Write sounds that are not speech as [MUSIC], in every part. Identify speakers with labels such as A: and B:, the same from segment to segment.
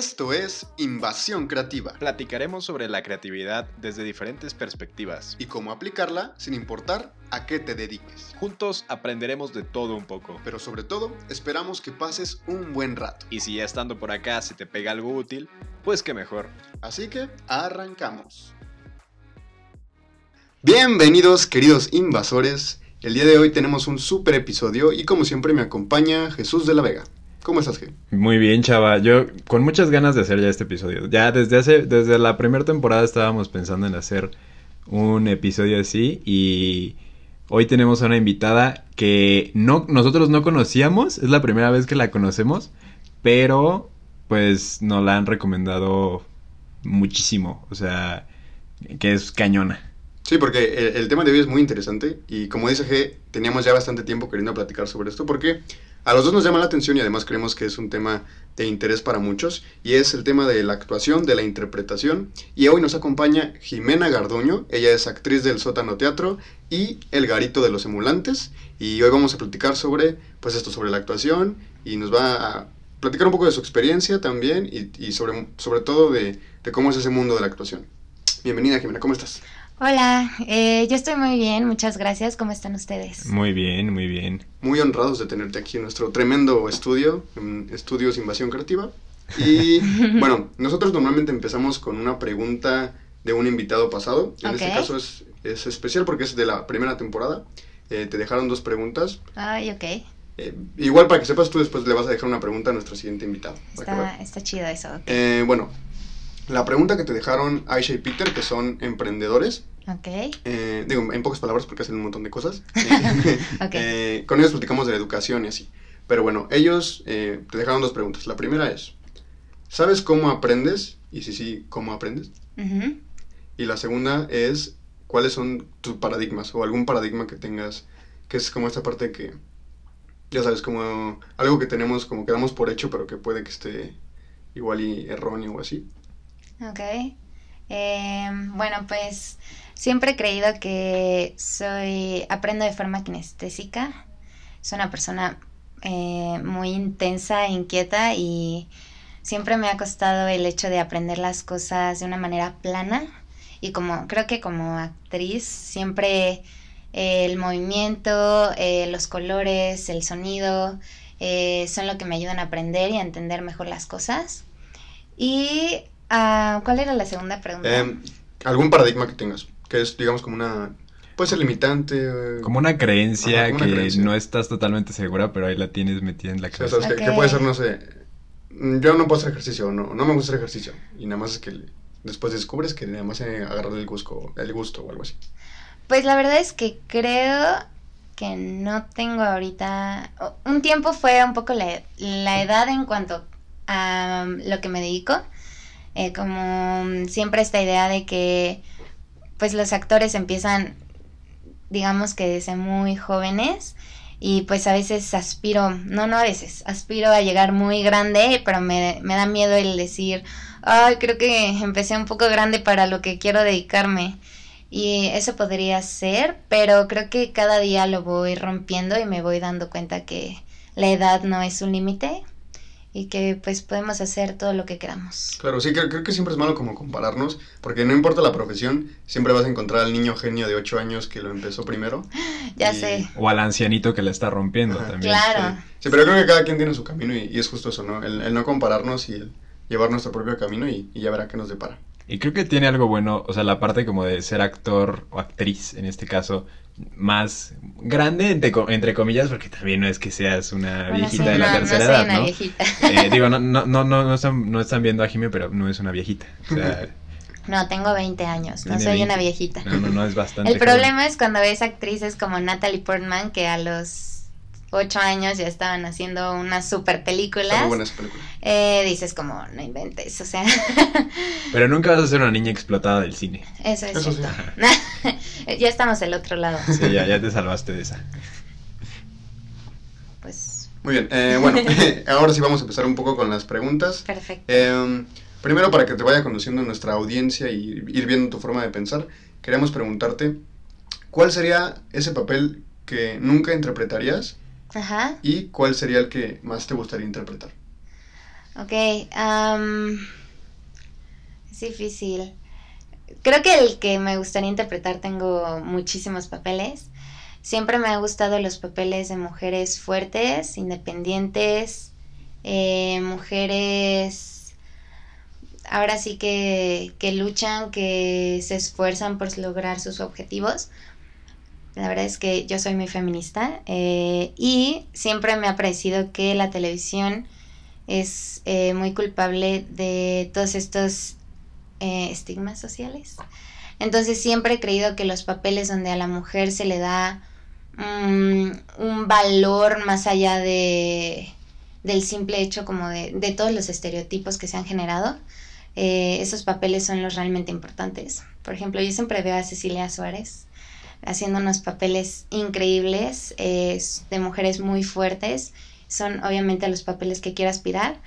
A: Esto es Invasión Creativa
B: Platicaremos sobre la creatividad desde diferentes perspectivas.
A: y cómo aplicarla sin importar a qué te dediques.
B: Juntos aprenderemos de todo un poco.
A: Pero sobre todo, esperamos que pases un buen rato.
B: Y si ya estando por acá se te pega algo útil, pues qué mejor.
A: Así que arrancamos. Bienvenidos queridos invasores. El día de hoy tenemos un super episodio y como siempre me acompaña Jesús de la Vega. ¿Cómo estás, G?
C: Muy bien, chava. Yo con muchas ganas de hacer ya este episodio. Ya desde hace, desde la primera temporada estábamos pensando en hacer un episodio así y hoy tenemos a una invitada que no, nosotros no conocíamos, es la primera vez que la conocemos, pero pues nos la han recomendado muchísimo, o sea, que es cañona.
A: Sí, porque el, el tema de hoy es muy interesante y como dice G, teníamos ya bastante tiempo queriendo platicar sobre esto porque a los dos nos llama la atención y además creemos que es un tema de interés para muchos y es el tema de la actuación, de la interpretación y hoy nos acompaña Jimena Garduño, ella es actriz del Sótano Teatro y El Garito de los Emulantes y hoy vamos a platicar sobre pues esto, sobre la actuación y nos va a platicar un poco de su experiencia también y, sobre, sobre todo de cómo es ese mundo de la actuación. Bienvenida Jimena, ¿cómo estás?
D: Hola, eh, yo estoy muy bien, muchas gracias. ¿Cómo están ustedes?
C: Muy bien, muy bien.
A: muy honrados de tenerte aquí en nuestro tremendo estudio, en Estudios Invasión Creativa. Y [LAUGHS] bueno, nosotros normalmente empezamos con una pregunta de un invitado pasado. En este caso es, es especial porque es de la primera temporada. Eh, te dejaron dos preguntas.
D: Ay, ok.
A: Eh, igual para que sepas, tú después le vas a dejar una pregunta a nuestro siguiente invitado.
D: Está, está chido eso. ok.
A: Eh, bueno, la pregunta que te dejaron Aisha y Peter, que son emprendedores,
D: Ok,
A: eh, digo, en pocas palabras porque hacen un montón de cosas. [LAUGHS]
D: ok. [LAUGHS]
A: Eh, con ellos platicamos de la educación y así. Pero bueno, ellos eh, te dejaron dos preguntas. La primera es, ¿sabes cómo aprendes? Y si sí, ¿cómo aprendes?
D: Ujú.
A: Y la segunda es, ¿cuáles son tus paradigmas? O algún paradigma que tengas, que es como esta parte que, ya sabes, como algo que tenemos, como que damos por hecho, pero que puede que esté igual y erróneo o así.
D: Ok. Em, bueno, pues siempre he creído que soy, aprendo de forma kinestésica. Soy una persona eh, muy intensa e inquieta y siempre me ha costado el hecho de aprender las cosas de una manera plana. Y como creo que como actriz siempre eh, el movimiento, eh, los colores, el sonido son lo que me ayudan a aprender y a entender mejor las cosas. Y ah, ¿cuál era la segunda pregunta?
A: Eh, algún paradigma que tengas, que es, digamos, como una, puede ser limitante. eh,
C: Como una creencia
A: Ajá, como una
C: que
A: creencia.
C: no estás totalmente segura, pero ahí la tienes metida en la
A: O sea,
C: cabeza.
A: que- puede ser, no sé, mm, yo no puedo hacer ejercicio, no, no me gusta hacer ejercicio. Y nada más es que después descubres que nada más he agarrado el gusto, el gusto o algo así.
D: Pues la verdad es que creo que no tengo ahorita... Un tiempo fue un poco la, la edad en cuanto a um, lo que me dedico. Eh, como um, siempre esta idea de que pues los actores empiezan, digamos que desde muy jóvenes. Y pues a veces aspiro, no, no a veces, aspiro a llegar muy grande, pero me, me da miedo el decir, ay, creo que empecé un poco grande para lo que quiero dedicarme. Y eso podría ser, pero creo que cada día lo voy rompiendo y me voy dando cuenta que la edad no es un límite y que pues podemos hacer todo lo que queramos.
A: Claro, sí, creo, creo que siempre es malo como compararnos, porque no importa la profesión, siempre vas a encontrar al niño genio de 8 años que lo empezó primero. [GASPS]
D: Ya
A: Y-
D: sé.
C: O al ancianito que la está rompiendo
A: Ajá.
C: también.
D: Claro.
A: Sí, Sí, pero creo que cada quien tiene su camino y, y es justo eso, ¿no? El, el no compararnos y el llevar nuestro propio camino y, y ya verá qué nos depara.
C: Y creo que tiene algo bueno, o sea, la parte como de ser actor o actriz, en este caso, más grande, entre, entre comillas, porque también no es que seas una
D: Bueno,
C: viejita
D: sí,
C: de la
D: no,
C: tercera
D: no
C: edad,
D: una
C: ¿no?
D: viejita.
C: Eh, digo, no, no, no, no, están, no están viendo a Jimmy, pero no es una viejita. O sea,
D: No, tengo 20 años, no soy
C: 20.
D: una viejita.
C: no, no, no es bastante.
D: El
C: joven.
D: problema es cuando ves actrices como Natalie Portman que a los 8 años ya estaban haciendo unas super
A: Está muy
D: buenas
A: buena esa película.
D: Eh, dices como, no inventes, o sea, [LAUGHS]
C: Pero nunca vas a ser una niña explotada del cine.
D: eso es
A: Eso sí.
D: cierto. [LAUGHS] ya estamos del otro lado.
C: Sí, ya, ya te salvaste de esa.
D: Pues,
A: Muy bien, eh, bueno, [LAUGHS] ahora sí vamos a empezar un poco con las preguntas.
D: perfecto.
A: Eh, primero, para que te vaya conociendo nuestra audiencia y ir viendo tu forma de pensar, queremos preguntarte, ¿cuál sería ese papel que nunca interpretarías
D: Ajá.
A: y cuál sería el que más te gustaría interpretar?
D: Ok, am, es difícil. Creo que el que me gustaría interpretar tengo muchísimos papeles. Siempre me han gustado los papeles de mujeres fuertes, independientes, eh, mujeres ahora sí que, que luchan, que se esfuerzan por lograr sus objetivos. La verdad es que yo soy muy feminista eh, y siempre me ha parecido que la televisión es eh, muy culpable de todos estos eh, estigmas sociales. Entonces siempre he creído que los papeles donde a la mujer se le da mm, un valor más allá de del simple hecho como de, de todos los estereotipos que se han generado, esos papeles son los realmente importantes. Por ejemplo, yo siempre veo a Cecilia Suárez haciendo unos papeles increíbles, eh, de mujeres muy fuertes, son obviamente los papeles que quiero aspirar.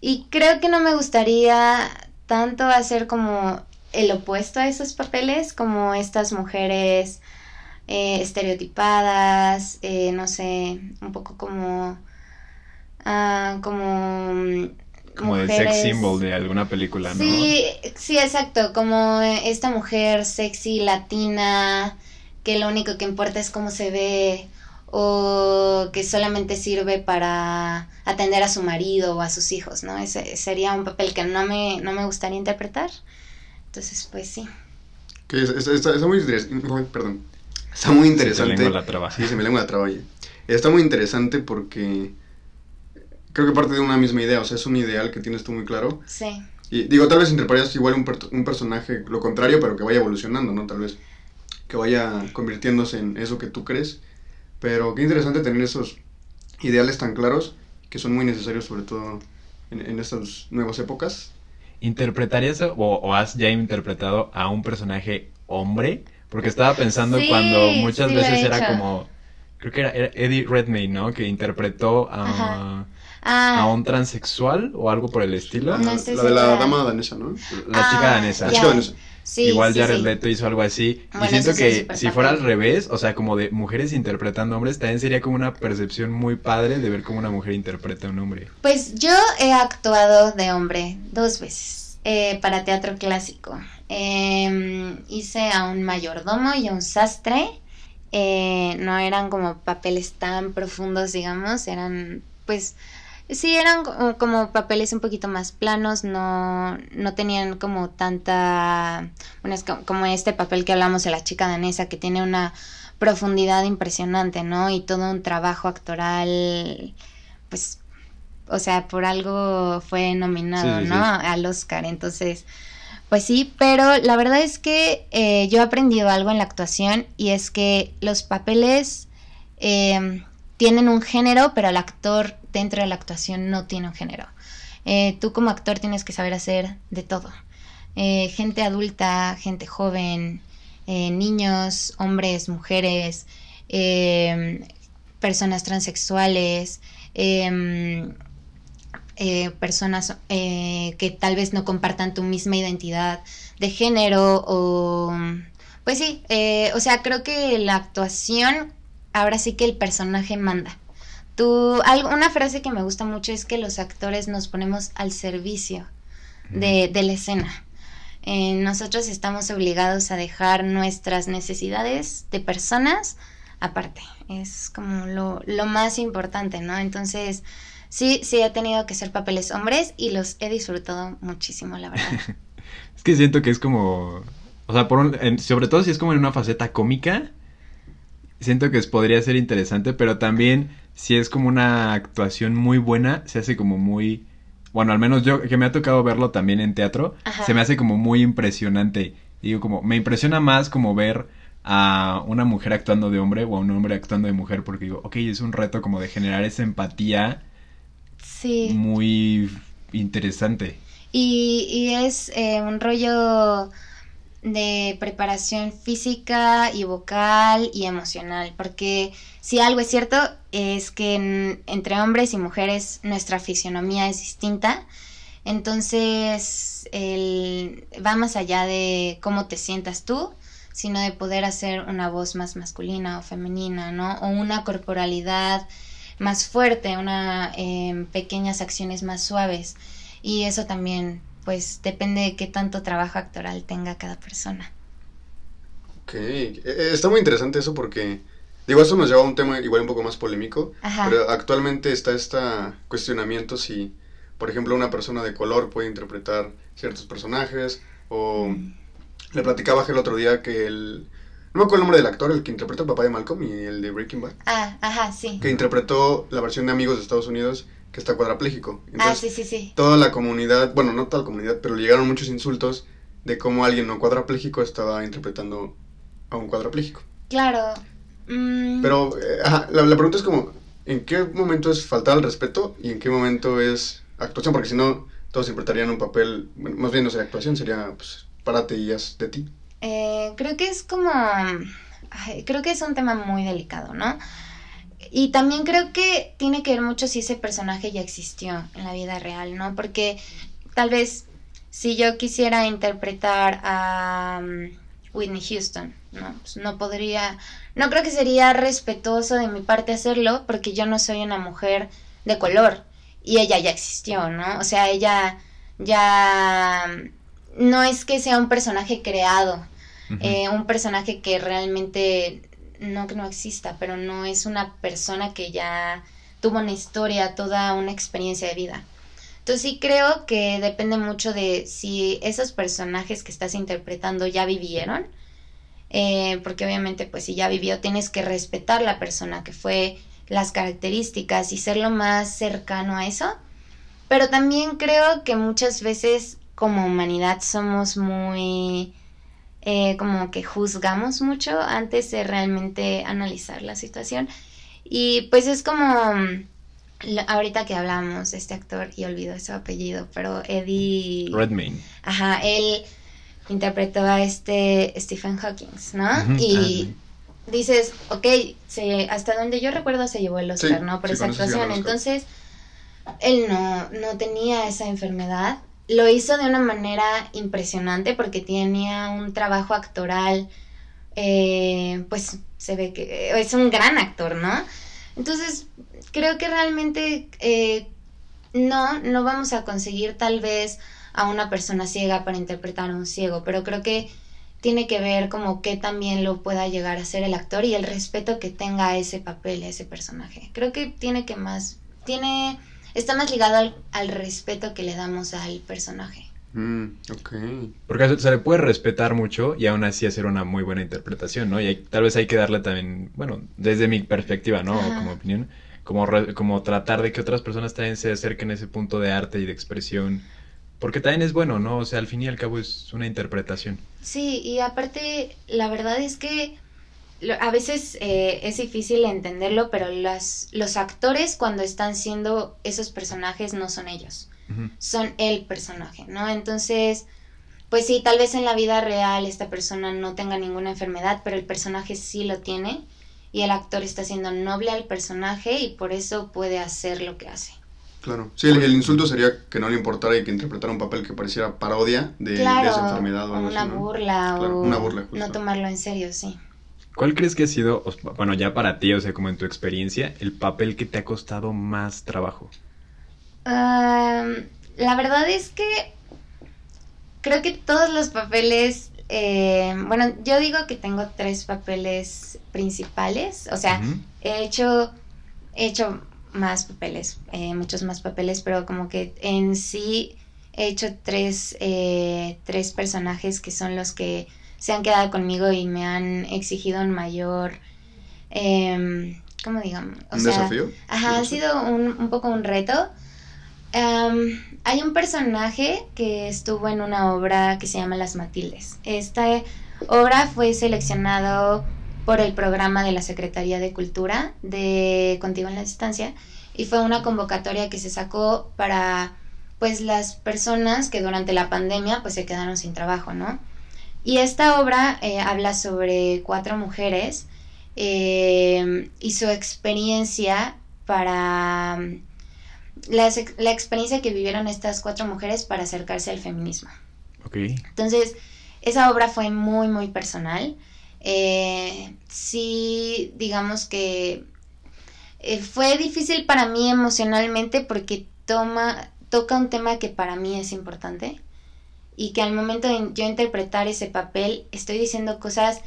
D: Y creo que no me gustaría tanto hacer como el opuesto a esos papeles, como estas mujeres eh, estereotipadas, eh, no sé, un poco como... ah, como
C: Como de sex symbol de alguna película, ¿no?
D: Sí, sí, exacto, como esta mujer sexy latina, que lo único que importa es cómo se ve, o que solamente sirve para atender a su marido o a sus hijos, ¿no? Ese sería un papel que no me, no me gustaría interpretar. Entonces, pues sí.
A: Que es- es- está, está muy interesante. Perdón. Está muy
C: Se te
A: interesante.
C: lengua la traba.
A: Sí, se me lengua la traba. Está muy interesante porque creo que parte de una misma idea, o sea, es un ideal que tienes tú muy claro.
D: Sí.
A: Y digo, tal vez interpretarías igual un, per- un personaje lo contrario, pero que vaya evolucionando, ¿no? Tal vez que vaya convirtiéndose en eso que tú crees. Pero qué interesante tener esos ideales tan claros que son muy necesarios, sobre todo en, en estas nuevas épocas.
C: ¿Interpretarías o, o has ya interpretado a un personaje hombre? Porque estaba pensando
D: Sí,
C: cuando muchas
D: sí lo he
C: veces era como, creo que era, era Eddie Redmayne, ¿no? Que interpretó a, a
D: Ah,
C: un transexual o algo por el estilo.
D: No
A: la, de la dama danesa, ¿no?
C: La
D: Ah,
C: chica danesa.
A: La chica danesa.
D: Sí,
C: Igual
D: sí,
C: Jared
D: sí.
C: Leto hizo algo así.
D: Bueno,
C: y siento que si fuera al revés, o sea, como de mujeres interpretando hombres, también sería como una percepción muy padre de ver cómo una mujer interpreta a un hombre.
D: Pues yo he actuado de hombre dos veces eh, para teatro clásico. Eh, hice a un mayordomo y a un sastre. Eh, no eran como papeles tan profundos, digamos, eran pues sí, eran co- como papeles un poquito más planos, no, no tenían como tanta, bueno, es co- como este papel que hablamos de la chica danesa, que tiene una profundidad impresionante, ¿no? Y todo un trabajo actoral, pues o sea, por algo fue nominado,
C: sí,
D: ¿no?
C: sí.
D: Al Oscar. Entonces, pues sí, pero la verdad es que eh, yo he aprendido algo en la actuación y es que los papeles eh, tienen un género, pero el actor dentro de la actuación no tiene un género. Eh, tú como actor tienes que saber hacer de todo. Eh, gente adulta, gente joven, eh, niños, hombres, mujeres, eh, personas transexuales, eh, personas que tal vez no compartan tu misma identidad de género o pues sí, o sea, creo que la actuación ahora sí que el personaje manda. Tú, algo, una frase que me gusta mucho es que los actores nos ponemos al servicio de, de la escena. Eh, nosotros estamos obligados a dejar nuestras necesidades de personas aparte. Es como lo, lo más importante, ¿no? Entonces, sí, sí he tenido que hacer papeles hombres y los he disfrutado muchísimo, la verdad. [LAUGHS]
C: Es que siento que es como. O sea, por un- en- sobre todo si es como en una faceta cómica. Siento que podría ser interesante, pero también si es como una actuación muy buena, se hace como muy. Bueno, al menos yo que me ha tocado verlo también en teatro,
D: Ajá.
C: se me hace como muy impresionante. Digo, como, me impresiona más como ver a una mujer actuando de hombre o a un hombre actuando de mujer, porque digo, ok, es un reto como de generar esa empatía
D: Sí.
C: muy interesante.
D: Y, y es eh, un rollo de preparación física y vocal y emocional, porque si algo es cierto es que en- entre hombres y mujeres nuestra fisionomía es distinta, entonces el, va más allá de cómo te sientas tú, sino de poder hacer una voz más masculina o femenina, ¿no? O una corporalidad más fuerte, una en pequeñas acciones más suaves. Y eso también, pues, depende de qué tanto trabajo actoral tenga cada persona.
A: Ok, eh, eh, está muy interesante eso porque, digo, eso nos lleva a un tema igual un poco más polémico,
D: Ajá.
A: pero actualmente está este cuestionamiento si, por ejemplo, una persona de color puede interpretar ciertos personajes, o
D: Mm.
A: le platicaba el otro día que el, no me acuerdo el nombre del actor, el que interpreta al papá de Malcolm y el de Breaking Bad,
D: Ah, ajá, sí.
A: que interpretó la versión de Amigos de Estados Unidos, que está cuadrapléjico.
D: Ah,
A: Entonces,
D: sí, sí, sí.
A: toda la comunidad, bueno, no toda la comunidad, pero le llegaron muchos insultos de cómo alguien no cuadrapléjico estaba interpretando a un cuadrapléjico.
D: Claro. Mm,
A: Pero eh, ajá, la, la pregunta es como, ¿en qué momento es faltar al respeto y en qué momento es actuación? Porque si no, todos interpretarían un papel, bueno, más bien no sería actuación, sería pues párate y haz de ti.
D: Eh, creo que es como... ay, creo que es un tema muy delicado, ¿no? Y también creo que tiene que ver mucho si ese personaje ya existió en la vida real, ¿no? Porque tal vez si yo quisiera interpretar a um, Whitney Houston, ¿no? Pues no podría... No creo que sería respetuoso de mi parte hacerlo porque yo no soy una mujer de color y ella ya existió, ¿no? O sea, ella ya... No es que sea un personaje creado, eh, un personaje que realmente no que no exista, pero no es una persona que ya tuvo una historia, toda una experiencia de vida. Entonces sí creo que depende mucho de si esos personajes que estás interpretando ya vivieron, eh, porque obviamente pues si ya vivió tienes que respetar la persona que fue, las características y ser lo más cercano a eso. Pero también creo que muchas veces como humanidad somos muy eh, como que juzgamos mucho antes de realmente analizar la situación. Y pues es como, ahorita que hablamos de este actor, y olvido su apellido, pero Eddie...
C: Redmayne.
D: Ajá, él interpretó a este Stephen Hawking, ¿no? Y dices, ok, se, hasta donde yo recuerdo se llevó el Oscar,
A: Sí,
D: ¿no? Por
A: sí,
D: esa actuación. Entonces, él no, no tenía esa enfermedad. Lo hizo de una manera impresionante porque tenía un trabajo actoral, eh, pues se ve que es un gran actor, ¿no? Entonces, creo que realmente eh, no, no vamos a conseguir tal vez a una persona ciega para interpretar a un ciego, pero creo que tiene que ver como que también lo pueda llegar a ser el actor y el respeto que tenga a ese papel, a ese personaje. Creo que tiene que más, tiene, está más ligado al, al respeto que le damos al personaje.
A: Mm, ok.
C: Porque se- se le puede respetar mucho y aún así hacer una muy buena interpretación, ¿no? Y hay- tal vez hay que darle también, bueno, desde mi perspectiva, ¿no?
D: Ajá.
C: Como opinión, como, re- como tratar de que otras personas también se acerquen a ese punto de arte y de expresión. Porque también es bueno, ¿no? O sea, al fin y al cabo es una interpretación.
D: Sí, y aparte, la verdad es que a veces eh, es difícil entenderlo, pero las, los actores cuando están siendo esos personajes no son ellos. Son el personaje, ¿no? Entonces, pues sí, tal vez en la vida real esta persona no tenga ninguna enfermedad, pero el personaje sí lo tiene y el actor está siendo noble al personaje y por eso puede hacer lo que hace.
A: Claro. Sí, el, el insulto sería que no le importara y que interpretara un papel que pareciera parodia de, esa enfermedad o
D: o
A: algo
D: una
A: así, ¿no?
D: burla
A: Claro,
D: o
A: una burla, justo.
D: no tomarlo en serio, sí.
C: ¿Cuál crees que ha sido, bueno, ya para ti, o sea, como en tu experiencia, el papel que te ha costado más trabajo?
D: Am, la verdad es que creo que todos los papeles, eh, bueno, yo digo que tengo tres papeles principales, o sea, he hecho, he hecho más papeles, eh, muchos más papeles, pero como que en sí he hecho tres, eh, tres personajes que son los que se han quedado conmigo y me han exigido un mayor, em, ¿cómo digamos? O
A: ¿Un
D: sea,
A: desafío?
D: Ajá, ha sido un, un poco un reto. Am, hay un personaje que estuvo en una obra que se llama Las Matildes. Esta obra fue seleccionado por el programa de la Secretaría de Cultura de Contigo en la Distancia y fue una convocatoria que se sacó para pues las personas que durante la pandemia pues se quedaron sin trabajo, ¿no? Y esta obra eh, habla sobre cuatro mujeres eh, y su experiencia para mm, la, la experiencia que vivieron estas cuatro mujeres para acercarse al feminismo.
C: Ok.
D: Entonces, esa obra fue muy, muy personal. Eh, sí, digamos que eh, fue difícil para mí emocionalmente porque toma, toca un tema que para mí es importante y que al momento de yo interpretar ese papel estoy diciendo cosas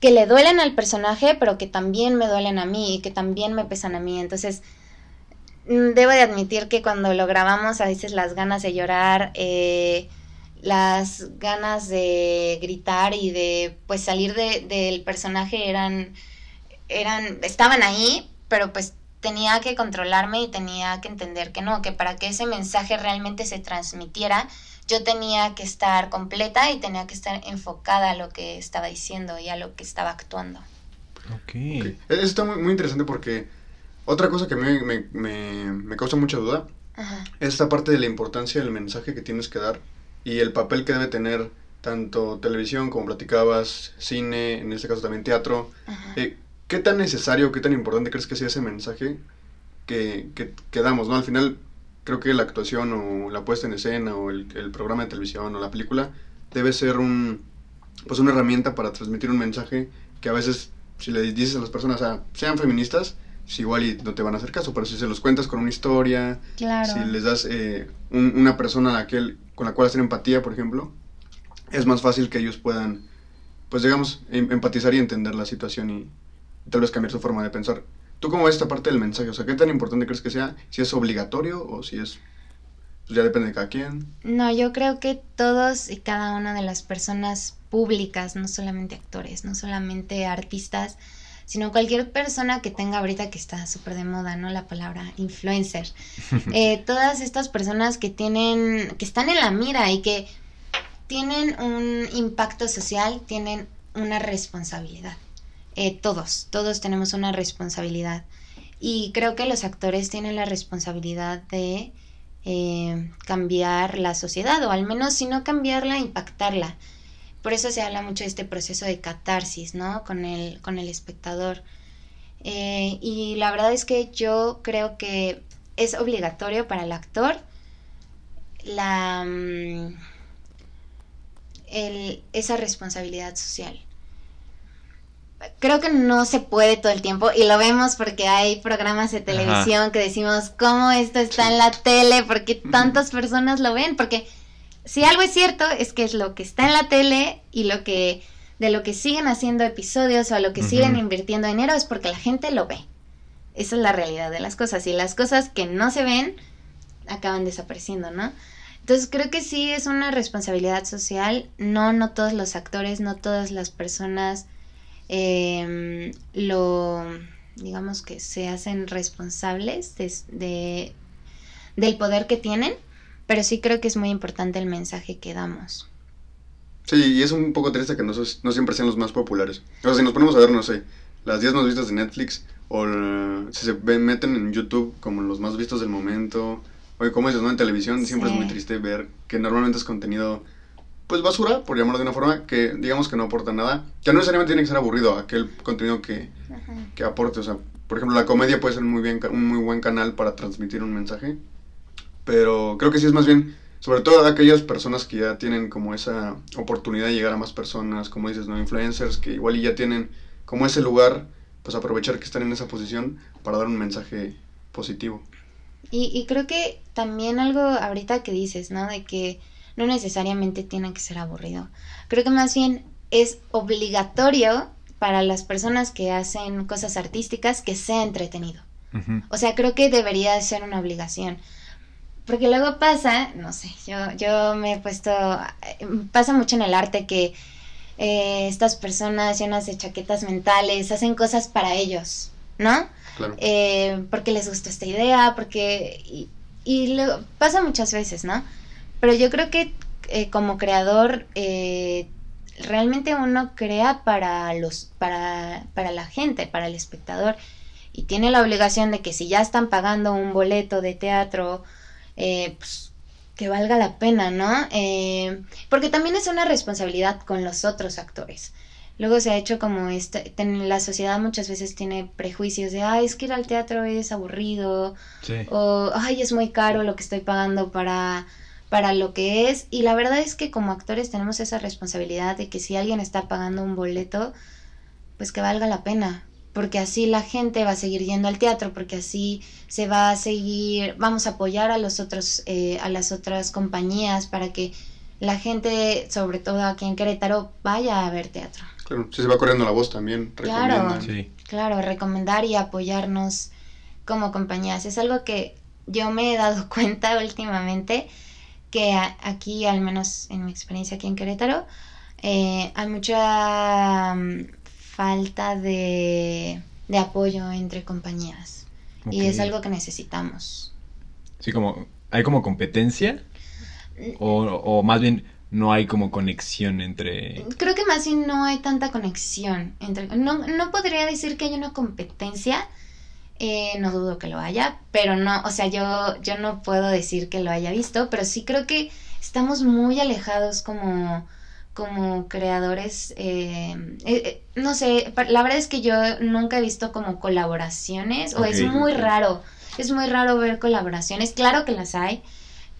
D: que le duelen al personaje, pero que también me duelen a mí y que también me pesan a mí. Entonces, mm, debo de admitir que cuando lo grabamos a veces las ganas de llorar, eh, las ganas de gritar y de pues salir de, del personaje eran, eran, estaban ahí, pero pues tenía que controlarme y tenía que entender que no, que para que ese mensaje realmente se transmitiera, yo tenía que estar completa y tenía que estar enfocada a lo que estaba diciendo y a lo que estaba actuando.
A: Ok. Eso está muy, muy, interesante porque otra cosa que me, me, me, me causa mucha duda es esta parte de la importancia del mensaje que tienes que dar y el papel que debe tener tanto televisión como platicabas, cine, en este caso también teatro. Eh, ¿Qué tan necesario, qué tan importante crees que sea ese mensaje que, que, que damos? ¿no? Al final creo que la actuación o la puesta en escena o el, programa de televisión o la película debe ser un pues una herramienta para transmitir un mensaje que a veces si le dices a las personas ah, sean feministas si pues igual y no te van a hacer caso pero si se los cuentas con una historia si les das eh, una persona a aquel, con la cual hacer empatía por ejemplo es más fácil que ellos puedan pues digamos em, empatizar y entender la situación y tal vez cambiar su forma de pensar ¿Tú cómo ves esta parte del mensaje? O sea, ¿qué tan importante crees que sea? ¿Si es obligatorio o si es... Pues ya depende de cada quien.
D: No, yo creo que todos y cada una de las personas públicas, no solamente actores, no solamente artistas, sino cualquier persona que tenga ahorita que está súper de moda, ¿no? La palabra influencer. [LAUGHS] Eh, todas estas personas que tienen, que están en la mira y que tienen un impacto social, tienen una responsabilidad. Eh, todos, todos tenemos una responsabilidad. Y creo que los actores tienen la responsabilidad de eh, cambiar la sociedad, o al menos si no cambiarla, impactarla. Por eso se habla mucho de este proceso de catarsis, ¿no? Con el, con el espectador. Eh, y la verdad es que yo creo que es obligatorio para el actor la, mm, esa responsabilidad social creo que no se puede todo el tiempo y lo vemos porque hay programas de televisión que decimos cómo esto está en la tele, porque tantas personas lo ven, porque si algo es cierto es que es lo que está en la tele y lo que de lo que siguen haciendo episodios o a lo que siguen invirtiendo dinero es porque la gente lo ve. Esa es la realidad de las cosas y las cosas que no se ven acaban desapareciendo, ¿no? Entonces creo que sí es una responsabilidad social, no no todos los actores, no todas las personas eh, lo, digamos que se hacen responsables de, del poder que tienen, pero sí creo que es muy importante el mensaje que damos.
A: Sí, y es un poco triste que no, no siempre sean los más populares. O sea, si nos ponemos a ver, no sé, las 10 más vistas de Netflix, o si se meten en YouTube como los más vistos del momento, o como dices, ¿no? En televisión siempre es muy triste ver que normalmente es contenido pues basura, por llamarlo de una forma, que digamos que no aporta nada, que no necesariamente tiene que ser aburrido aquel contenido que, que aporte, o sea, por ejemplo, la comedia puede ser muy bien, un muy buen canal para transmitir un mensaje, pero creo que sí es más bien, sobre todo aquellas personas que ya tienen como esa oportunidad de llegar a más personas, como dices, no influencers, que igual y ya tienen como ese lugar, pues aprovechar que están en esa posición para dar un mensaje positivo.
D: Y, y creo que también algo ahorita que dices, ¿no? De que no necesariamente tiene que ser aburrido. Creo que más bien es obligatorio para las personas que hacen cosas artísticas que sea entretenido. O sea, creo que debería ser una obligación. Porque luego pasa, no sé, yo, yo me he puesto, pasa mucho en el arte que eh, estas personas llenas de chaquetas mentales hacen cosas para ellos, ¿no? Claro. Eh, porque les gusta esta idea, porque... Y, y luego, pasa muchas veces, ¿no? Pero yo creo que eh, como creador, eh, realmente uno crea para, los, para, para la gente, para el espectador. Y tiene la obligación de que si ya están pagando un boleto de teatro, eh, pues, que valga la pena, ¿no? porque también es una responsabilidad con los otros actores. Luego se ha hecho como este, la sociedad muchas veces tiene prejuicios de, ay, es que ir al teatro es aburrido, o, ay, es muy caro lo que estoy pagando para para lo que es y la verdad es que como actores tenemos esa responsabilidad de que si alguien está pagando un boleto, pues que valga la pena, porque así la gente va a seguir yendo al teatro, porque así se va a seguir, vamos a apoyar a los otros, eh, a las otras compañías para que la gente, sobre todo aquí en Querétaro, vaya a ver teatro.
A: Claro, se va corriendo la voz también,
D: Claro.
C: Sí.
D: Claro, recomendar y apoyarnos como compañías. Es algo que yo me he dado [LAUGHS] cuenta últimamente, que aquí, al menos en mi experiencia aquí en Querétaro, eh, hay mucha mm, falta de, de apoyo entre compañías. Y es algo que necesitamos.
C: Sí, como, ¿hay como competencia? O, o más bien, no hay como conexión entre...
D: Creo que más bien no hay tanta conexión entre... No, no podría decir que hay una competencia, eh, no dudo que lo haya, pero no, o sea, yo, yo no puedo decir que lo haya visto, pero sí creo que estamos muy alejados como, como creadores. eh, eh, eh, no sé, la verdad es que yo nunca he visto como colaboraciones, o es muy raro, es muy raro ver colaboraciones, claro que las hay.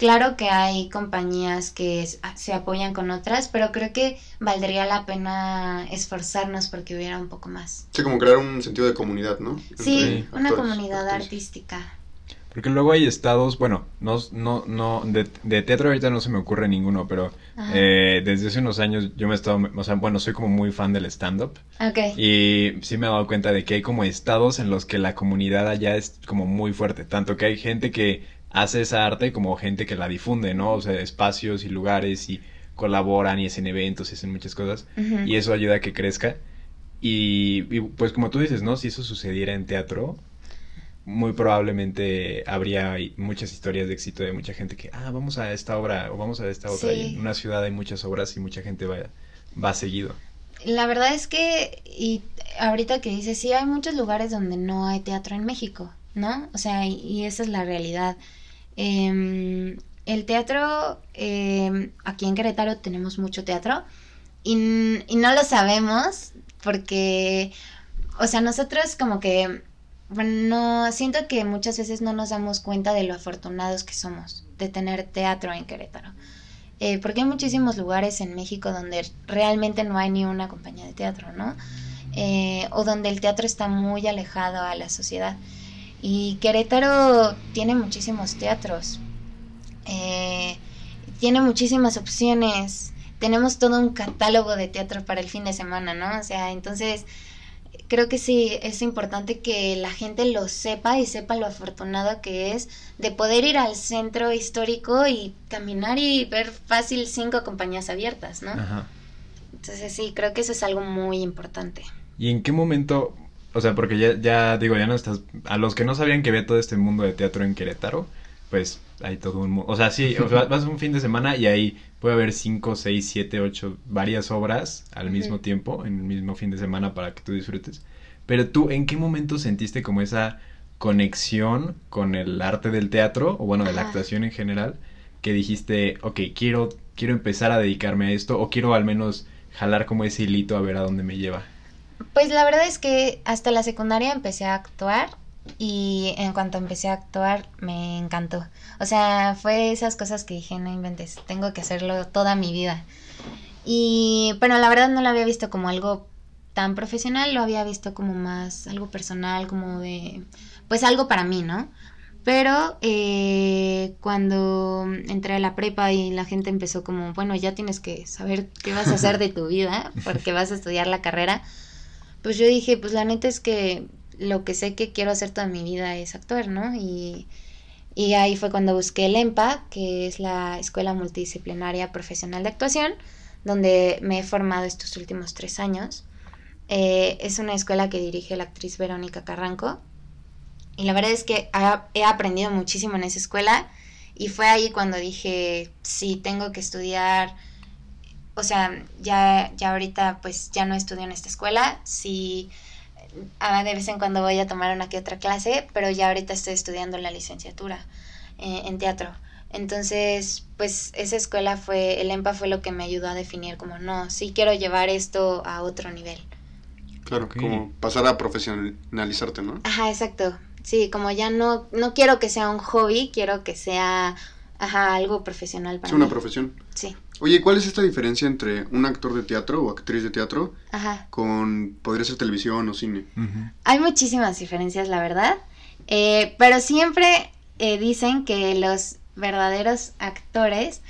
D: Claro que hay compañías que s- se apoyan con otras, pero creo que valdría la pena esforzarnos porque hubiera un poco más.
A: Sí, como crear un sentido de comunidad, ¿no?
D: Sí,
A: Entre
D: una
A: actores,
D: comunidad artística.
C: Porque luego hay estados, bueno, no, no, no, de, de teatro ahorita no se me ocurre ninguno, pero eh, desde hace unos años yo me he estado, o sea, bueno, soy como muy fan del stand-up
D: Ok.
C: y sí me he dado cuenta de que hay como estados en los que la comunidad allá es como muy fuerte, tanto que hay gente que hace esa arte como gente que la difunde, ¿no? O sea, espacios y lugares y colaboran y hacen eventos y hacen muchas cosas y eso ayuda a que crezca. Y, y, pues como tú dices, ¿no? Si eso sucediera en teatro, muy probablemente habría muchas historias de éxito de mucha gente que, ah, vamos a esta obra o vamos a esta otra.
D: Sí.
C: Y en una ciudad hay muchas obras y mucha gente va, va seguido.
D: La verdad es que, y ahorita que dices, sí, hay muchos lugares donde no hay teatro en México, ¿no? O sea, y, y esa es la realidad. Em, el teatro, em, aquí en Querétaro tenemos mucho teatro y no lo sabemos porque, o sea, nosotros como que, bueno, no, siento que muchas veces no nos damos cuenta de lo afortunados que somos de tener teatro en Querétaro. Eh, porque hay muchísimos lugares en México donde realmente no hay ni una compañía de teatro, ¿no? Eh, o donde el teatro está muy alejado a la sociedad. Y Querétaro tiene muchísimos teatros, eh, tiene muchísimas opciones, tenemos todo un catálogo de teatro para el fin de semana, ¿no? O sea, entonces creo que sí es importante que la gente lo sepa y sepa lo afortunado que es de poder ir al centro histórico y caminar y ver fácil cinco compañías abiertas, ¿no?
C: Ajá.
D: Entonces sí, creo que eso es algo muy importante.
C: ¿Y en qué momento, o sea, porque ya, ya digo, ya no estás, a los que no sabían que había todo este mundo de teatro en Querétaro, pues hay todo un mundo, o sea, sí, o sea, [LAUGHS] vas un fin de semana y ahí puede haber cinco, seis, siete, ocho, varias obras al mismo tiempo, en el mismo fin de semana para que tú disfrutes. Pero tú, ¿en qué momento sentiste como esa conexión con el arte del teatro, o bueno, de la actuación en general, que dijiste, ok, quiero, quiero empezar a dedicarme a esto, o quiero al menos jalar como ese hilito a ver a dónde me lleva?
D: Pues la verdad es que hasta la secundaria empecé a actuar y en cuanto empecé a actuar me encantó. O sea, fue esas cosas que dije, no inventes, tengo que hacerlo toda mi vida. Y, pero la verdad no lo había visto como algo tan profesional, lo había visto como más algo personal, como de, pues algo para mí, ¿no? Pero eh, cuando entré a la prepa y la gente empezó como, bueno, ya tienes que saber qué vas a hacer de tu vida, porque [LAUGHS] vas a estudiar la carrera, pues yo dije, pues la neta es que lo que sé que quiero hacer toda mi vida es actuar, ¿no? Y, y ahí fue cuando busqué el EMPA, que es la Escuela Multidisciplinaria Profesional de Actuación, donde me he formado estos últimos tres años. Eh, es una escuela que dirige la actriz Verónica Carranco. Y la verdad es que he aprendido muchísimo en esa escuela. Y fue ahí cuando dije, sí, tengo que estudiar. O sea, ya, ya ahorita pues ya no estudio en esta escuela. Sí, ah, de vez en cuando voy a tomar una que otra clase, pero ya ahorita estoy estudiando la licenciatura eh, en teatro. Entonces, pues esa escuela fue, el EMPA fue lo que me ayudó a definir como, no, sí quiero llevar esto a otro nivel.
A: Claro,
C: Ok.
A: como pasar a profesionalizarte, ¿no?
D: Ajá, exacto. Sí, como ya no, no quiero que sea un hobby, quiero que sea, ajá, algo profesional para
A: Es una
D: mí.
A: profesión.
D: Sí.
A: Oye, ¿cuál es esta diferencia entre un actor de teatro o actriz de teatro
D: Ajá.
A: con, podría ser televisión o cine?
D: Hay muchísimas diferencias, la verdad. Eh, pero siempre eh, dicen que los verdaderos actores,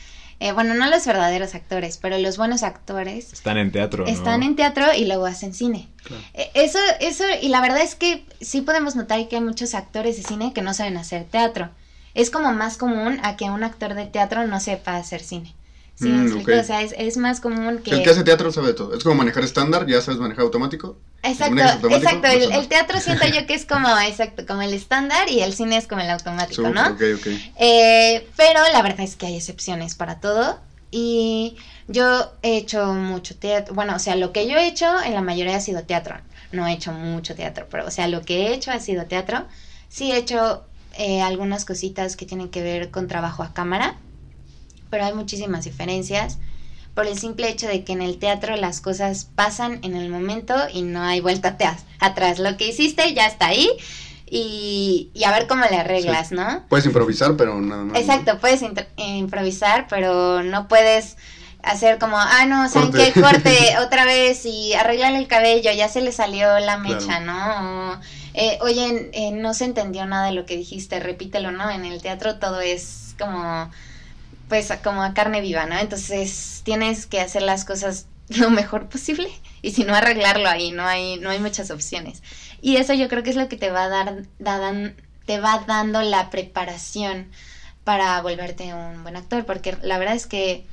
D: eh, bueno, no los verdaderos actores, pero los buenos actores
C: Están en teatro, ¿no?
D: están en teatro y luego hacen cine.
A: Claro.
D: Eh, Eso, eso, y la verdad es que sí podemos notar que hay muchos actores de cine que no saben hacer teatro. Es como más común a que un actor de teatro no sepa hacer cine. ¿Sí
A: Mm.
D: O sea, es, es más común que...
A: El que hace teatro sabe de todo. Es como manejar estándar, ya sabes manejar automático.
D: Exacto, exacto.
A: No
D: El, teatro siento yo que es como, [LAUGHS] exacto, como el estándar y el cine es como el automático, ¿no?
A: Ok, ok.
D: Eh, pero la verdad es que hay excepciones para todo. Y yo he hecho mucho teatro. Bueno, o sea, lo que yo he hecho en la mayoría ha sido teatro. No he hecho mucho teatro, pero o sea, lo que he hecho ha sido teatro. Sí he hecho eh, algunas cositas que tienen que ver con trabajo a cámara, pero hay muchísimas diferencias por el simple hecho de que en el teatro las cosas pasan en el momento y no hay vuelta atrás. Lo que hiciste ya está ahí y, y a ver cómo le arreglas, ¿no?
A: Puedes improvisar, pero nada más. ¿no?
D: Exacto, puedes improvisar, pero no puedes hacer como, ah, no, ¿saben
A: Corte.
D: qué? Corte [LAUGHS] otra vez y arreglarle el cabello, ya se le salió la mecha,
A: Claro.
D: ¿no? O, eh, oye, eh, no se entendió nada de lo que dijiste, repítelo, ¿no? En el teatro todo es como, pues, como a carne viva, ¿no? Entonces tienes que hacer las cosas [LAUGHS] lo mejor posible y si no arreglarlo ahí, no hay, no hay muchas opciones. Y eso yo creo que es lo que te va dar, te va dando la preparación para volverte un buen actor, porque la verdad es que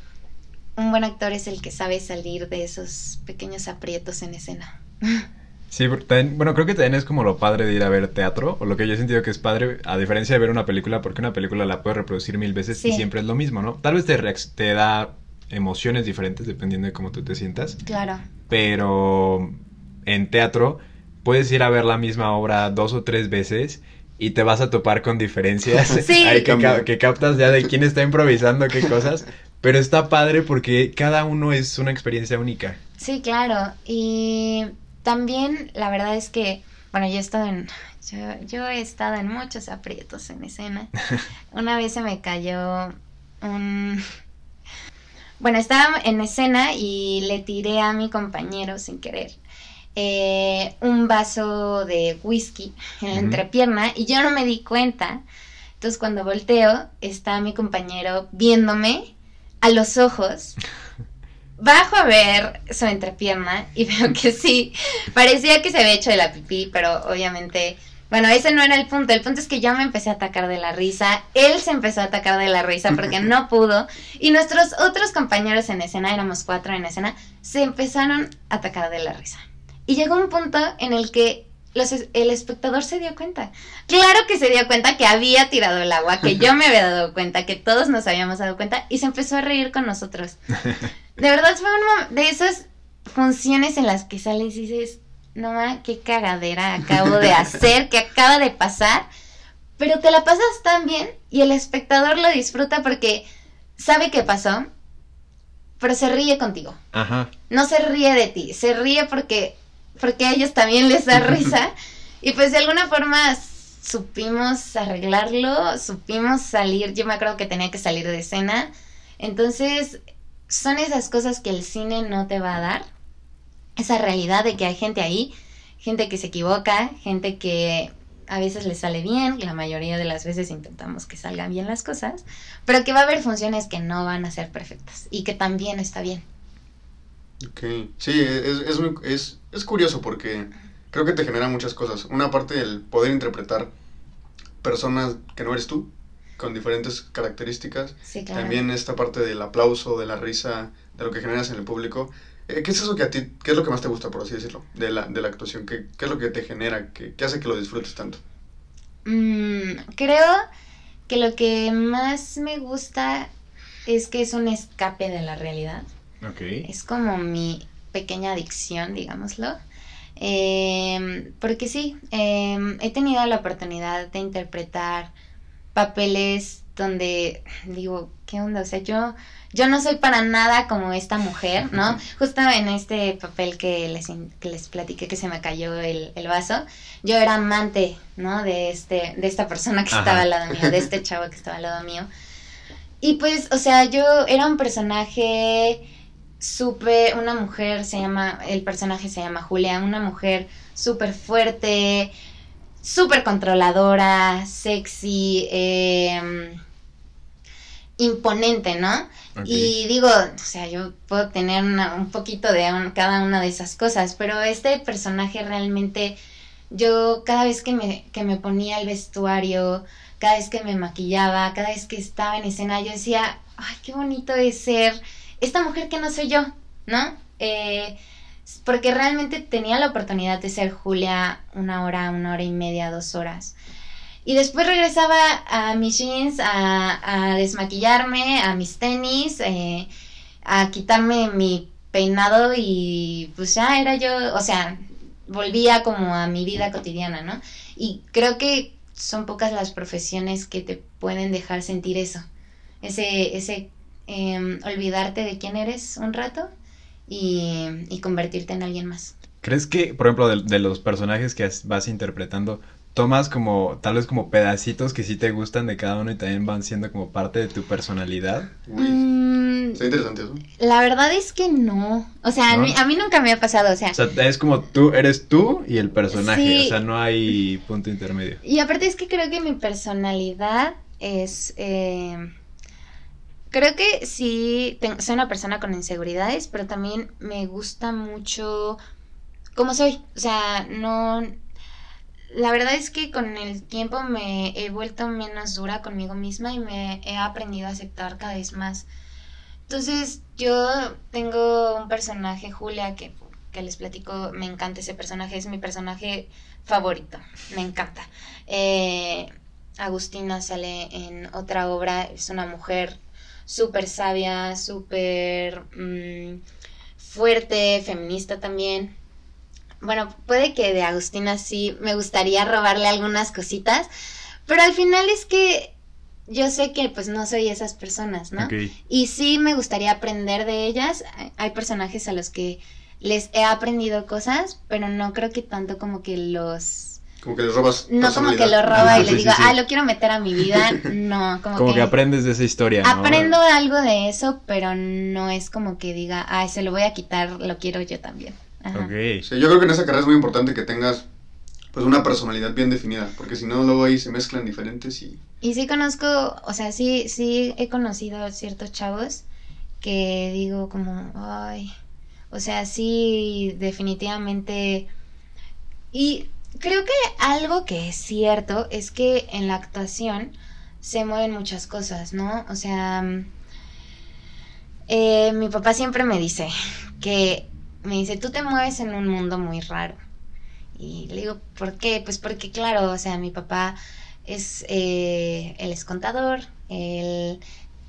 D: un buen actor es el que sabe salir de esos pequeños aprietos en escena. [LAUGHS]
C: Sí, también- bueno, creo que también es como lo padre de ir a ver teatro, o lo que yo he sentido que es padre, a diferencia de ver una película, porque una película la puedes reproducir mil veces y siempre es lo mismo, ¿no? Tal vez te, te da emociones diferentes dependiendo de cómo tú te sientas,
D: Claro.
C: pero en teatro puedes ir a ver la misma obra dos o tres veces y te vas a topar con diferencias [LAUGHS]
D: Sí. [LAUGHS]
C: ahí que, ca- que captas ya de quién está improvisando qué cosas, pero está padre porque cada uno es una experiencia única.
D: Sí, claro. Y también la verdad es que, bueno, yo he estado en, yo, yo he estado en muchos aprietos en escena. [LAUGHS] Una vez se me cayó un... Bueno, estaba en escena y le tiré a mi compañero sin querer eh, un vaso de whisky en la entrepierna y yo no me di cuenta. Entonces cuando volteo está mi compañero viéndome a los ojos. [LAUGHS] Bajo a ver su entrepierna y [LAUGHS] veo que sí, parecía que se había hecho de la pipí, pero obviamente, bueno, ese no era el punto. El punto es que yo me empecé a atacar de la risa, él se empezó a atacar de la risa porque [LAUGHS] no pudo, y nuestros otros compañeros en escena, éramos cuatro en escena, se empezaron a atacar de la risa. Y llegó un punto en el que los, el espectador se dio cuenta. Claro que se dio cuenta que había tirado el agua, que yo me había dado cuenta, que todos nos habíamos dado cuenta, y se empezó a reír con nosotros. [LAUGHS] De verdad fue uno de esas funciones en las que sales y dices, no ma, qué cagadera acabo de [LAUGHS] hacer, que acaba de pasar, pero te la pasas tan bien y el espectador lo disfruta porque sabe qué pasó, pero se ríe contigo.
C: Ajá.
D: No se ríe de ti, se ríe porque, porque a ellos también les da [LAUGHS] risa y pues de alguna forma supimos arreglarlo, supimos salir, yo me acuerdo que tenía que salir de escena, entonces son esas cosas que el cine no te va a dar, esa realidad de que hay gente ahí, gente que se equivoca, gente que a veces le sale bien, la mayoría de las veces intentamos que salgan bien las cosas, pero que va a haber funciones que no van a ser perfectas y que también está bien.
A: Ok, sí, es, es, es, es curioso porque creo que te genera muchas cosas. Una parte el poder interpretar personas que no eres tú, con diferentes características.
D: Sí, claro.
A: También esta parte del aplauso, de la risa, de lo que generas en el público. Eh, ¿Qué es eso que a ti, qué es lo que más te gusta, por así decirlo, de la, de la actuación? ¿Qué, ¿Qué es lo que te genera? ¿Qué, qué hace que lo disfrutes tanto?
D: Mm, creo que lo que más me gusta es que es un escape de la realidad.
C: Ok.
D: Es como mi pequeña adicción, digámoslo. Em, porque sí, em, he tenido la oportunidad de interpretar papeles donde digo, ¿qué onda? O sea, yo, yo no soy para nada como esta mujer, ¿no? Justo en este papel que les, que les platiqué que se me cayó el, el vaso, yo era amante, ¿no? De, este, de esta persona que
C: Ajá.
D: estaba al lado mío, de este chavo que estaba al lado mío. Y pues, o sea, yo era un personaje súper, una mujer se llama, el personaje se llama Julia, una mujer súper fuerte, súper controladora, sexy, eh, imponente, ¿no? Y digo, o sea, yo puedo tener una- un poquito de un- cada una de esas cosas, pero este personaje realmente, yo cada vez que me, que me ponía el vestuario, cada vez que me maquillaba, cada vez que estaba en escena, yo decía, ay, qué bonito es ser esta mujer que no soy yo, ¿no? Eh, porque realmente tenía la oportunidad de ser Julia una hora, una hora y media, dos horas. Y después regresaba a mis jeans, a, a desmaquillarme, a mis tenis, eh, a quitarme mi peinado y pues ya era yo, o sea, volvía como a mi vida cotidiana, ¿no? Y creo que son pocas las profesiones que te pueden dejar sentir eso, ese, ese em, olvidarte de quién eres un rato y, y convertirte en alguien más.
C: ¿Crees que, por ejemplo, de, de los personajes que vas interpretando, tomas como, tal vez como pedacitos que sí te gustan de cada uno y también van siendo como parte de tu personalidad?
A: Uy,
D: Mm,
A: está interesante eso.
D: La verdad es que no. O sea, a, mí, a mí nunca me ha pasado. O sea,
C: O sea, es como tú, eres tú y el personaje,
D: Sí.
C: o sea, no hay punto intermedio.
D: y aparte es que creo que mi personalidad es... eh, creo que sí, soy una persona con inseguridades, pero también me gusta mucho cómo soy. O sea, no... La verdad es que con el tiempo me he vuelto menos dura conmigo misma y me he aprendido a aceptar cada vez más. Entonces, yo tengo un personaje, Julia, que, que les platico, me encanta ese personaje, es mi personaje favorito, me encanta. Eh, Agustina sale en otra obra, es una mujer súper sabia, súper mm, fuerte, feminista también. Bueno, puede que de Agustina sí me gustaría robarle algunas cositas, pero al final es que yo sé que pues no soy esas personas, ¿no? Y sí me gustaría aprender de ellas. Hay personajes a los que les he aprendido cosas, pero no creo que tanto como que los...
A: Como que les robas
D: No como que lo roba y le [LAUGHS]
C: sí,
D: digo,
C: sí.
D: ah, lo quiero meter a mi vida. No, como,
C: Como que aprendes de esa historia, ¿no?
D: Aprendo algo de eso, pero no es como que diga, ah, se lo voy a quitar, lo quiero yo también. Ajá.
C: Ok.
A: Sí, yo creo que en esa carrera es muy importante que tengas pues una personalidad bien definida, porque si no luego ahí se mezclan diferentes y
D: Y sí conozco, o sea, sí, sí he conocido ciertos chavos que digo como, ay, o sea, sí, definitivamente. Y creo que algo que es cierto es que en la actuación se mueven muchas cosas, ¿no? O sea, mm, eh, mi papá siempre me dice que, me dice, tú te mueves en un mundo muy raro. Y le digo, ¿por qué? Pues porque, claro, o sea, mi papá es, eh, él es contador, él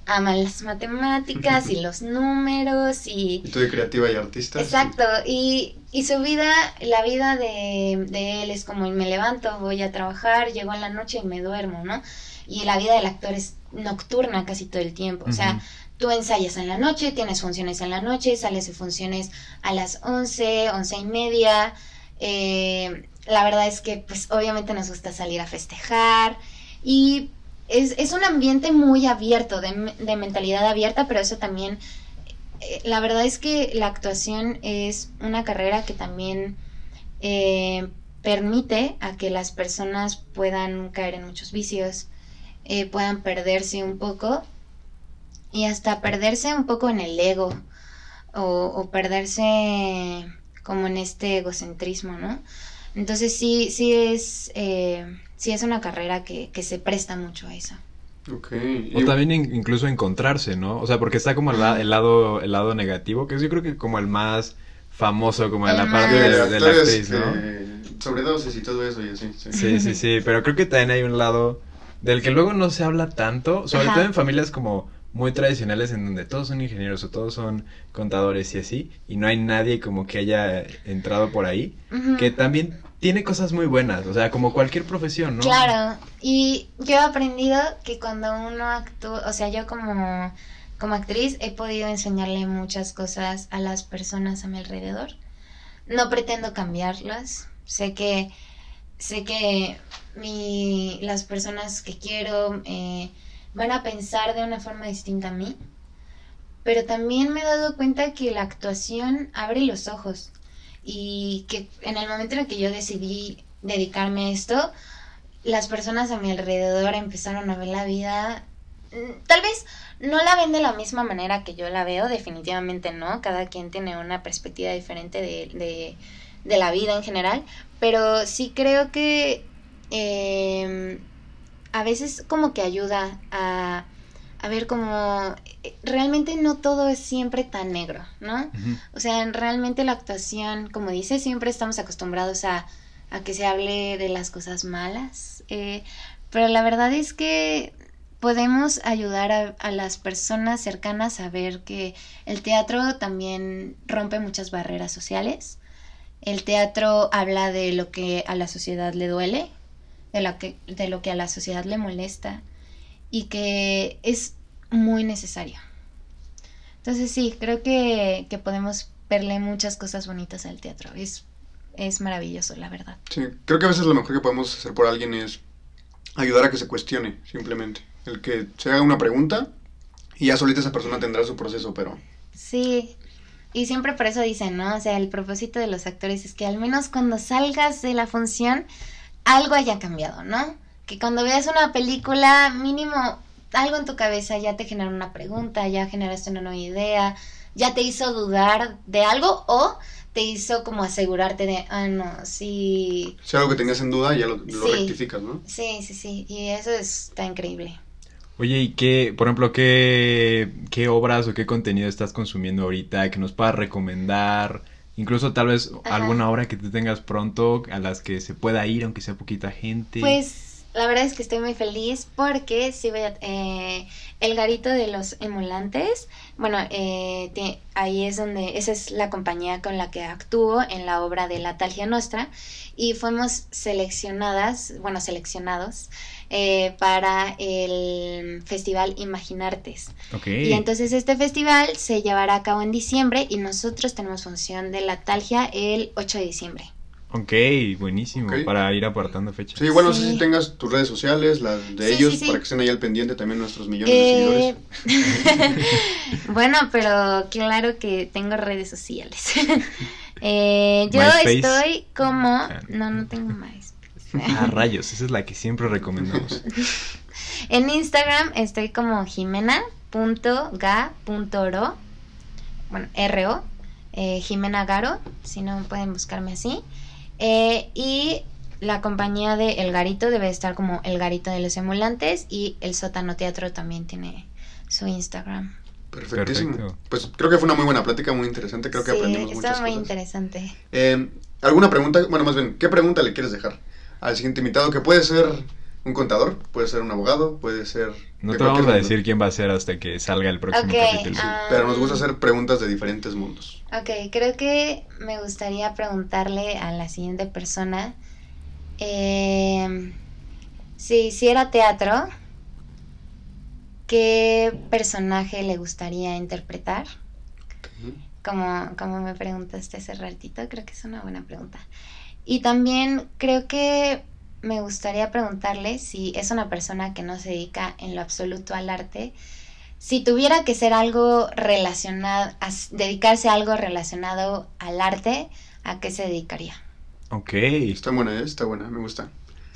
D: ama las matemáticas y los números y...
A: y tú de creativa y artista.
D: Exacto, y, y su vida, la vida de, de él es como me levanto, voy a trabajar, llego en la noche y me duermo, ¿no? Y la vida del actor es nocturna casi todo el tiempo, o sea, tú ensayas en la noche, tienes funciones en la noche, sales de funciones a las 11, 11 y media. eh, la verdad es que pues obviamente nos gusta salir a festejar y es, es un ambiente muy abierto, de, de mentalidad abierta, pero eso también, eh, la verdad es que la actuación es una carrera que también eh, permite a que las personas puedan caer en muchos vicios, eh, puedan perderse un poco y hasta perderse un poco en el ego o, perderse como en este egocentrismo, ¿no? Entonces sí, sí es, sí es una carrera que, que se presta mucho a eso.
A: Ok.
C: O
A: y-
C: también in- incluso encontrarse, ¿no? O sea, porque está como el, la- el lado el lado negativo, que es yo creo que como el más famoso, como en la
D: El
C: parte
A: de
C: de, de la actriz, ¿no?
A: que- sobredosis y todo eso y así. Sí.
C: Sí, sí, sí, pero creo que también hay un lado del que luego no se habla tanto, sobre
D: Ajá.
C: todo en familias como muy tradicionales en donde todos son ingenieros o todos son contadores y así, y no hay nadie como que haya entrado por ahí, que también tiene cosas muy buenas, o sea, como cualquier profesión, ¿no?
D: Claro, y yo he aprendido que cuando uno actúa, o sea, yo como, como actriz he podido enseñarle muchas cosas a las personas a mi alrededor. No pretendo cambiarlas. Sé que, sé que mi, las personas que quiero eh, van a pensar de una forma distinta a mí. Pero también me he dado cuenta que la actuación abre los ojos y que en el momento en el que yo decidí dedicarme a esto, las personas a mi alrededor empezaron a ver la vida, mm, tal vez no la ven de la misma manera que yo la veo, definitivamente no, cada quien tiene una perspectiva diferente de, de, la vida en general, pero sí creo que em, a veces como que ayuda a, a ver como eh, realmente no todo es siempre tan negro, ¿no? O sea, realmente la actuación, como dice, siempre estamos acostumbrados a a que se hable de las cosas malas. Eh, pero la verdad es que podemos ayudar a, las personas cercanas a ver que el teatro también rompe muchas barreras sociales. El teatro habla de lo que a la sociedad le duele, de lo que, de lo que a la sociedad le molesta y que es muy necesario. Entonces sí, creo que, que podemos verle muchas cosas bonitas al teatro. Es es maravilloso, la verdad.
A: Sí, creo que a veces lo mejor que podemos hacer por alguien es ayudar a que se cuestione, simplemente. El que se haga una pregunta y ya solita esa persona tendrá su proceso, pero...
D: Sí, y siempre por eso dicen, ¿no? O sea, el propósito de los actores es que al menos cuando salgas de la función, algo haya cambiado, ¿no? Que cuando veas una película, mínimo algo en tu cabeza ya te genera una pregunta, ya generaste una nueva idea, ya te hizo dudar de algo o te hizo como asegurarte de, ah, no, sí.
A: Si algo que tenías en duda, ya lo, rectificas, ¿no?
D: Sí, sí, sí, y eso está increíble.
C: Oye, ¿y qué, por ejemplo, qué, qué obras o qué contenido estás consumiendo ahorita que nos puedas recomendar? Incluso tal vez alguna obra que te tengas pronto a las que se pueda ir, aunque sea poquita gente.
D: Pues la verdad es que estoy muy feliz porque sí eh, el garito de los emulantes, bueno, eh, ahí es donde, esa es la compañía con la que actúo en la obra de La Talgia Nostra y fuimos seleccionadas, bueno, seleccionados eh, para el festival Imaginartes. Y entonces este festival se llevará a cabo en diciembre y nosotros tenemos función de La Talgia el 8 de diciembre.
C: Ok, buenísimo, para ir apartando fechas.
A: Sí, igual no sé si tengas tus redes sociales, las de ellos, para que estén ahí al pendiente también nuestros millones de seguidores. [LAUGHS]
D: bueno, pero claro que tengo redes sociales. [LAUGHS] eh, yo estoy como... Ah. No, no tengo más. [LAUGHS]
C: ah, rayos, esa es la que siempre recomendamos.
D: en Instagram estoy como jimena.ga.ro, bueno, R-O, eh, Jimena Garo, si no pueden buscarme así. Eh, y la compañía de El Garito debe estar como El Garito de los Emulantes y el Sótano Teatro también tiene su Instagram.
A: Perfectísimo. Pues creo que fue una muy buena plática, muy interesante. Creo que aprendimos muchas cosas.
D: muy interesante.
A: Eh, ¿Alguna pregunta? Bueno, más bien, ¿qué pregunta le quieres dejar al siguiente invitado? Que puede ser un contador, puede ser un abogado, puede ser...
C: No te vamos a decir quién va a ser hasta que salga el próximo capítulo.
A: pero nos gusta hacer preguntas de diferentes mundos.
D: Ok, creo que me gustaría preguntarle a la siguiente persona eh, si hiciera teatro, ¿qué personaje le gustaría interpretar? Como, como me preguntaste hace ratito, creo que es una buena pregunta. Y también creo que me gustaría preguntarle si es una persona que no se dedica en lo absoluto al arte, si tuviera que ser algo relacionado, dedicarse a algo relacionado al arte, ¿a qué se dedicaría?
C: Ok.
A: Está buena, ¿eh? está buena, me gusta.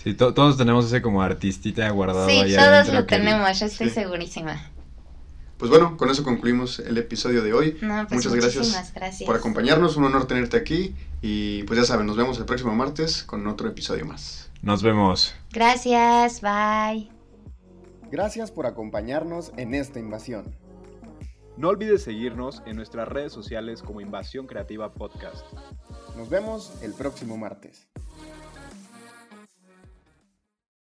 C: Sí, todos tenemos ese como artistita guardado
D: sí, todos lo tenemos, yo estoy segurísima.
A: Pues bueno, con eso concluimos el episodio de hoy.
D: Pues
A: Muchas gracias,
D: gracias,
A: por acompañarnos, un honor tenerte aquí y pues ya saben, nos vemos el próximo martes con otro episodio más.
C: Nos vemos.
D: Gracias, bye.
A: Gracias por acompañarnos en esta invasión.
B: No olvides seguirnos en nuestras redes sociales como Invasión Creativa Podcast.
A: Nos vemos el próximo martes.